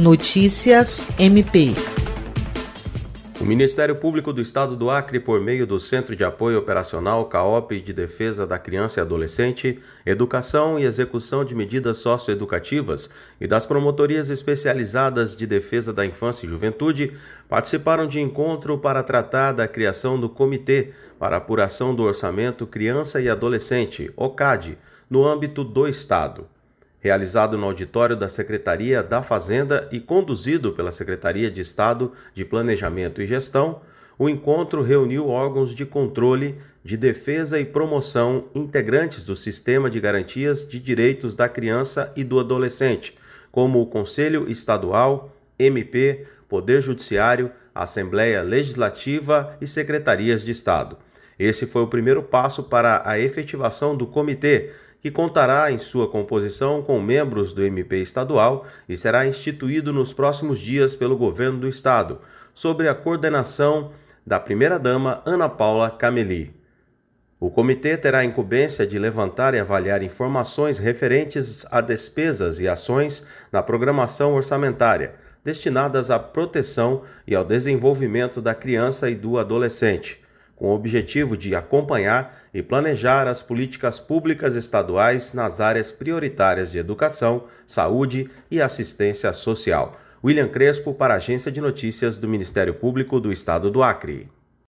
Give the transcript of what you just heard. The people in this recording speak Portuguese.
Notícias MP. O Ministério Público do Estado do Acre, por meio do Centro de Apoio Operacional CAOP de Defesa da Criança e Adolescente, Educação e Execução de Medidas Socioeducativas e das Promotorias Especializadas de Defesa da Infância e Juventude, participaram de encontro para tratar da criação do Comitê para Apuração do Orçamento Criança e Adolescente, OCAD, no âmbito do Estado realizado no auditório da Secretaria da Fazenda e conduzido pela Secretaria de Estado de Planejamento e Gestão, o encontro reuniu órgãos de controle, de defesa e promoção integrantes do Sistema de Garantias de Direitos da Criança e do Adolescente, como o Conselho Estadual, MP, Poder Judiciário, Assembleia Legislativa e Secretarias de Estado. Esse foi o primeiro passo para a efetivação do comitê, que contará em sua composição com membros do MP estadual e será instituído nos próximos dias pelo governo do estado, sobre a coordenação da primeira-dama Ana Paula Cameli. O comitê terá a incumbência de levantar e avaliar informações referentes a despesas e ações na programação orçamentária destinadas à proteção e ao desenvolvimento da criança e do adolescente com o objetivo de acompanhar e planejar as políticas públicas estaduais nas áreas prioritárias de educação, saúde e assistência social. William Crespo, para a Agência de Notícias do Ministério Público do Estado do Acre.